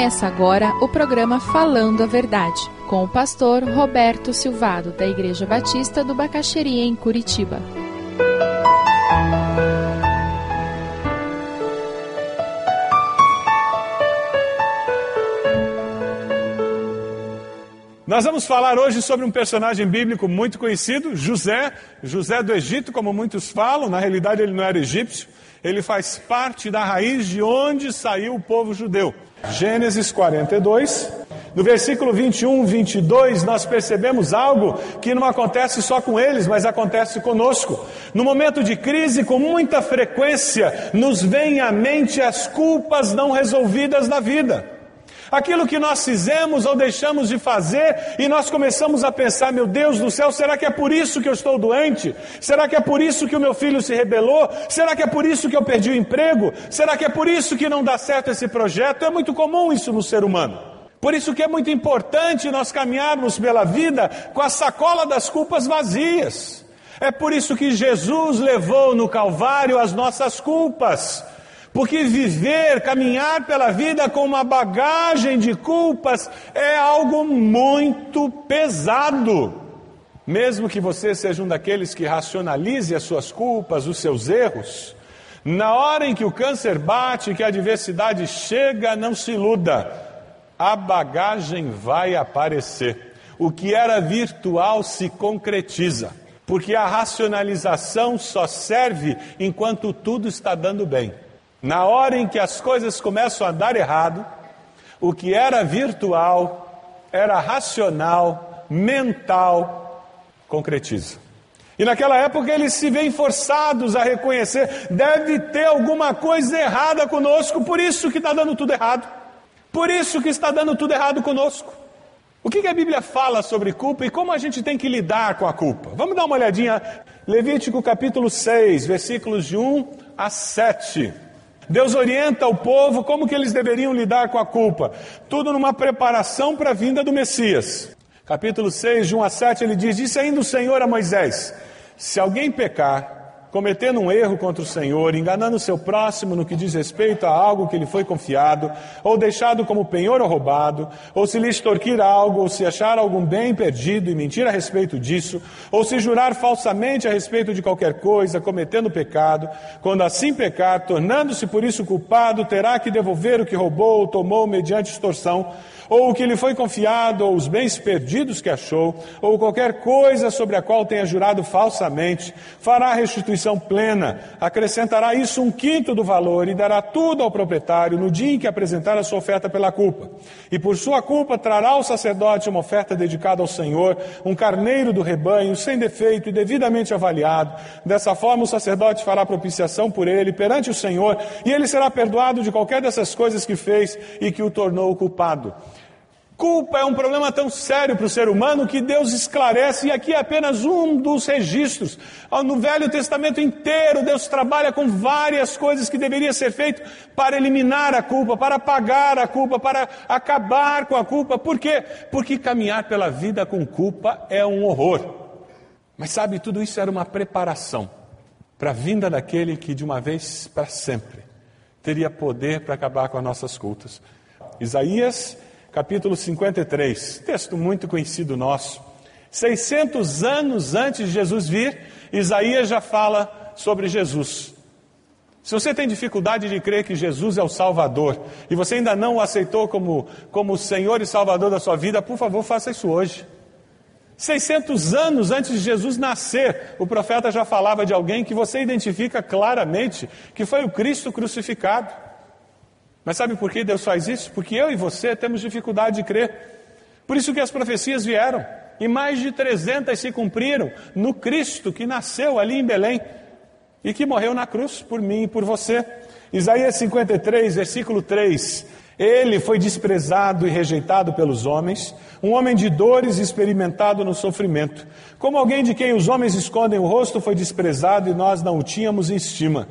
Começa agora o programa Falando a Verdade, com o pastor Roberto Silvado, da Igreja Batista do Bacaxeria, em Curitiba. Nós vamos falar hoje sobre um personagem bíblico muito conhecido, José, José do Egito, como muitos falam, na realidade ele não era egípcio, ele faz parte da raiz de onde saiu o povo judeu. Gênesis 42, no versículo 21, 22, nós percebemos algo que não acontece só com eles, mas acontece conosco. No momento de crise, com muita frequência, nos vem à mente as culpas não resolvidas da vida aquilo que nós fizemos ou deixamos de fazer, e nós começamos a pensar: meu Deus do céu, será que é por isso que eu estou doente? Será que é por isso que o meu filho se rebelou? Será que é por isso que eu perdi o emprego? Será que é por isso que não dá certo esse projeto? É muito comum isso no ser humano. Por isso que é muito importante nós caminharmos pela vida com a sacola das culpas vazias. É por isso que Jesus levou no Calvário as nossas culpas. Porque viver, caminhar pela vida com uma bagagem de culpas é algo muito pesado. Mesmo que você seja um daqueles que racionalize as suas culpas, os seus erros, na hora em que o câncer bate, que a adversidade chega, não se iluda, a bagagem vai aparecer. O que era virtual se concretiza, porque a racionalização só serve enquanto tudo está dando bem. Na hora em que as coisas começam a dar errado, o que era virtual, era racional, mental, concretiza. E naquela época eles se veem forçados a reconhecer: deve ter alguma coisa errada conosco, por isso que está dando tudo errado. Por isso que está dando tudo errado conosco. O que, a Bíblia fala sobre culpa e como a gente tem que lidar com a culpa? Vamos dar uma olhadinha. Levítico capítulo 6, versículos de 1 a 7. Deus orienta o povo como que eles deveriam lidar com a culpa. Tudo numa preparação para a vinda do Messias. Capítulo 6, de 1 a 7, ele diz: Disse ainda o Senhor a Moisés: Se alguém pecar, cometendo um erro contra o Senhor, enganando o seu próximo no que diz respeito a algo que lhe foi confiado, ou deixado como penhor ou roubado, ou se lhe extorquir algo, ou se achar algum bem perdido e mentir a respeito disso, ou se jurar falsamente a respeito de qualquer coisa, cometendo pecado, quando assim pecar, tornando-se por isso culpado, terá que devolver o que roubou ou tomou mediante extorsão, ou o que lhe foi confiado, ou os bens perdidos que achou, ou qualquer coisa sobre a qual tenha jurado falsamente, fará restituição plena, acrescentará isso um quinto do valor e dará tudo ao proprietário no dia em que apresentar a sua oferta pela culpa. E por sua culpa trará ao sacerdote uma oferta dedicada ao Senhor, um carneiro do rebanho, sem defeito e devidamente avaliado. Dessa forma o sacerdote fará propiciação por ele perante o Senhor, e ele será perdoado de qualquer dessas coisas que fez e que o tornou culpado. Culpa é um problema tão sério para o ser humano que Deus esclarece, e aqui é apenas um dos registros. No Velho Testamento inteiro, Deus trabalha com várias coisas que deveria ser feito para eliminar a culpa, para apagar a culpa, para acabar com a culpa. Por quê? Porque caminhar pela vida com culpa é um horror. Mas sabe, tudo isso era uma preparação para a vinda daquele que de uma vez para sempre teria poder para acabar com as nossas culpas. Isaías capítulo 53, texto muito conhecido nosso. 600 anos antes de Jesus vir, Isaías já fala sobre Jesus. Se você tem dificuldade de crer que Jesus é o Salvador e você ainda não o aceitou como, como Senhor e Salvador da sua vida, por favor, faça isso hoje. 600 anos antes de Jesus nascer, o profeta já falava de alguém que você identifica claramente que foi o Cristo crucificado. Mas sabe por que Deus faz isso? Porque eu e você temos dificuldade de crer. Por isso que as profecias vieram. E mais de 300 se cumpriram no Cristo que nasceu ali em Belém e que morreu na cruz por mim e por você. Isaías 53, versículo 3. Ele foi desprezado e rejeitado pelos homens, um homem de dores experimentado no sofrimento. Como alguém de quem os homens escondem o rosto foi desprezado e nós não o tínhamos em estima.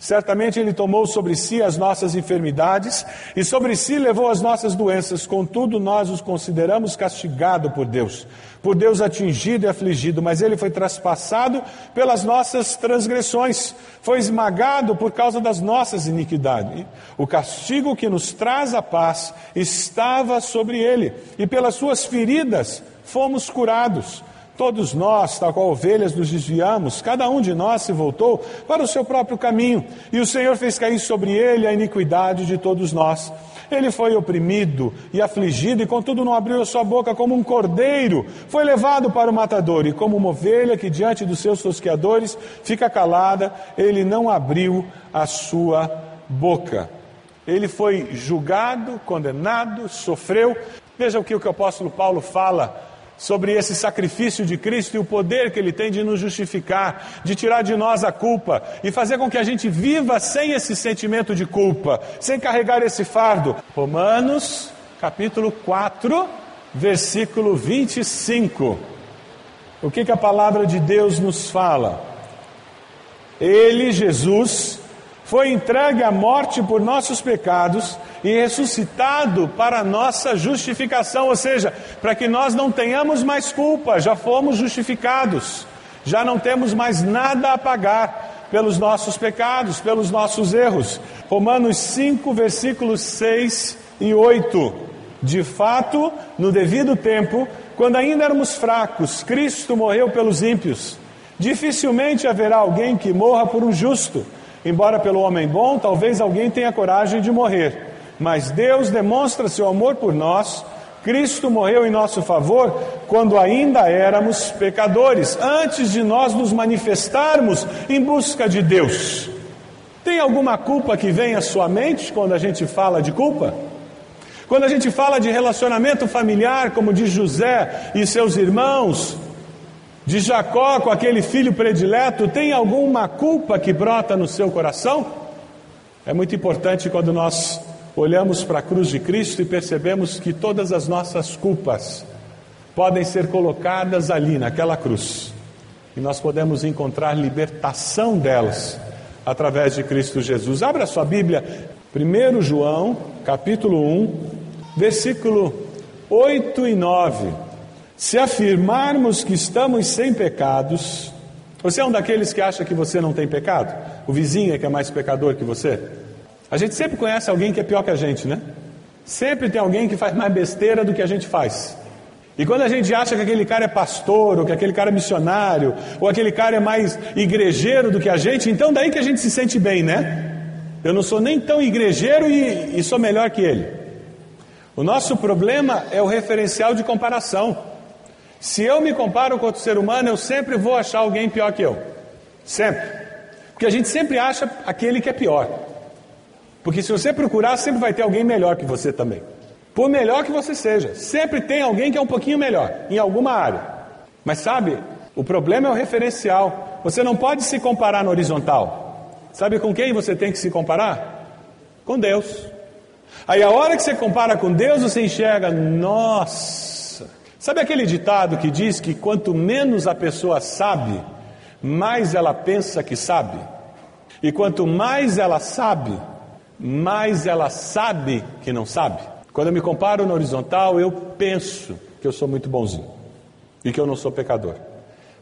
Certamente Ele tomou sobre si as nossas enfermidades e sobre si levou as nossas doenças, contudo, nós os consideramos castigado por Deus, por Deus atingido e afligido, mas Ele foi traspassado pelas nossas transgressões, foi esmagado por causa das nossas iniquidades. O castigo que nos traz a paz estava sobre Ele, e pelas Suas feridas fomos curados. Todos nós, tal qual ovelhas, nos desviamos, cada um de nós se voltou para o seu próprio caminho, e o Senhor fez cair sobre ele a iniquidade de todos nós. Ele foi oprimido e afligido, e contudo não abriu a sua boca como um cordeiro. Foi levado para o matador, e como uma ovelha que diante dos seus tosqueadores fica calada, ele não abriu a sua boca. Ele foi julgado, condenado, sofreu. Veja o que o apóstolo Paulo fala sobre esse sacrifício de Cristo e o poder que ele tem de nos justificar, de tirar de nós a culpa e fazer com que a gente viva sem esse sentimento de culpa, sem carregar esse fardo. Romanos, capítulo 4, versículo 25. O que, que a palavra de Deus nos fala? Ele, Jesus, foi entregue à morte por nossos pecados e ressuscitado para nossa justificação, ou seja, para que nós não tenhamos mais culpa, já fomos justificados, já não temos mais nada a pagar pelos nossos pecados, pelos nossos erros. Romanos 5, versículos 6 e 8. De fato, no devido tempo, quando ainda éramos fracos, Cristo morreu pelos ímpios. Dificilmente haverá alguém que morra por um justo. Embora pelo homem bom, talvez alguém tenha coragem de morrer. Mas Deus demonstra seu amor por nós. Cristo morreu em nosso favor quando ainda éramos pecadores, antes de nós nos manifestarmos em busca de Deus. Tem alguma culpa que vem à sua mente quando a gente fala de culpa? Quando a gente fala de relacionamento familiar, como de José e seus irmãos, de Jacó com aquele filho predileto, tem alguma culpa que brota no seu coração? É muito importante quando nós olhamos para a cruz de Cristo e percebemos que todas as nossas culpas podem ser colocadas ali, naquela cruz, e nós podemos encontrar libertação delas através de Cristo Jesus. Abra sua Bíblia, 1 João, capítulo 1, versículo 8 e 9. Se afirmarmos que estamos sem pecados, você é um daqueles que acha que você não tem pecado? O vizinho é que é mais pecador que você? A gente sempre conhece alguém que é pior que a gente, né? Sempre tem alguém que faz mais besteira do que a gente faz. E quando a gente acha que aquele cara é pastor, ou que aquele cara é missionário, ou aquele cara é mais igrejeiro do que a gente, então daí que a gente se sente bem, né? Eu não sou nem tão igrejeiro e, e sou melhor que ele. O nosso problema é o referencial de comparação. Se eu me comparo com outro ser humano, eu sempre vou achar alguém pior que eu. Sempre. Porque a gente sempre acha aquele que é pior. Porque se você procurar, sempre vai ter alguém melhor que você também. Por melhor que você seja, sempre tem alguém que é um pouquinho melhor em alguma área. Mas sabe, o problema é o referencial. Você não pode se comparar no horizontal. Sabe com quem você tem que se comparar? Com Deus. Aí a hora que você compara com Deus, você enxerga, nossa, Sabe aquele ditado que diz que quanto menos a pessoa sabe, mais ela pensa que sabe? E quanto mais ela sabe, mais ela sabe que não sabe? Quando eu me comparo no horizontal, eu penso que eu sou muito bonzinho e que eu não sou pecador.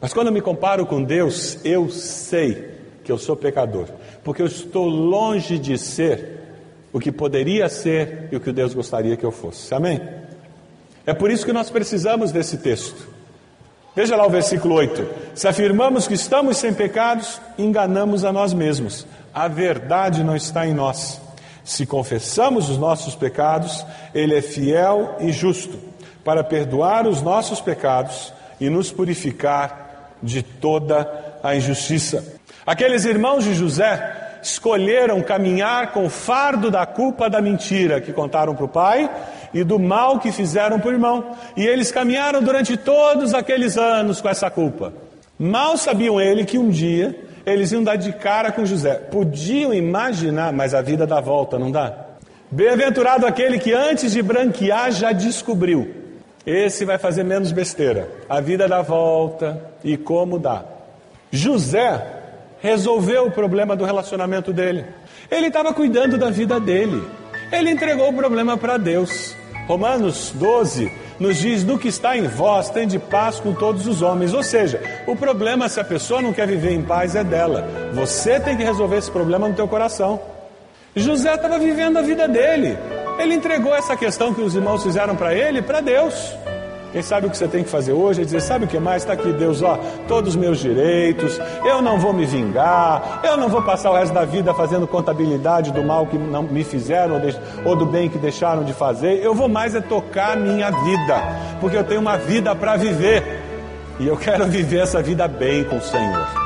Mas quando eu me comparo com Deus, eu sei que eu sou pecador, porque eu estou longe de ser o que poderia ser e o que Deus gostaria que eu fosse. Amém? É por isso que nós precisamos desse texto. Veja lá o versículo 8: Se afirmamos que estamos sem pecados, enganamos a nós mesmos, a verdade não está em nós. Se confessamos os nossos pecados, Ele é fiel e justo para perdoar os nossos pecados e nos purificar de toda a injustiça. Aqueles irmãos de José escolheram caminhar com o fardo da culpa da mentira que contaram para o pai e do mal que fizeram por irmão. E eles caminharam durante todos aqueles anos com essa culpa. Mal sabiam ele que um dia eles iam dar de cara com José. Podiam imaginar, mas a vida dá volta, não dá? Bem-aventurado aquele que antes de branquear já descobriu. Esse vai fazer menos besteira. A vida dá volta e como dá. José resolveu o problema do relacionamento dele. Ele estava cuidando da vida dele. Ele entregou o problema para Deus. Romanos 12 nos diz: do que está em vós, tem de paz com todos os homens. Ou seja, o problema, se a pessoa não quer viver em paz, é dela. Você tem que resolver esse problema no teu coração. José estava vivendo a vida dele. Ele entregou essa questão que os irmãos fizeram para ele para Deus. Quem sabe o que você tem que fazer hoje é dizer: sabe o que mais? Está aqui, Deus, ó, todos os meus direitos, eu não vou me vingar, eu não vou passar o resto da vida fazendo contabilidade do mal que não me fizeram ou do bem que deixaram de fazer, eu vou mais é tocar a minha vida, porque eu tenho uma vida para viver e eu quero viver essa vida bem com o Senhor.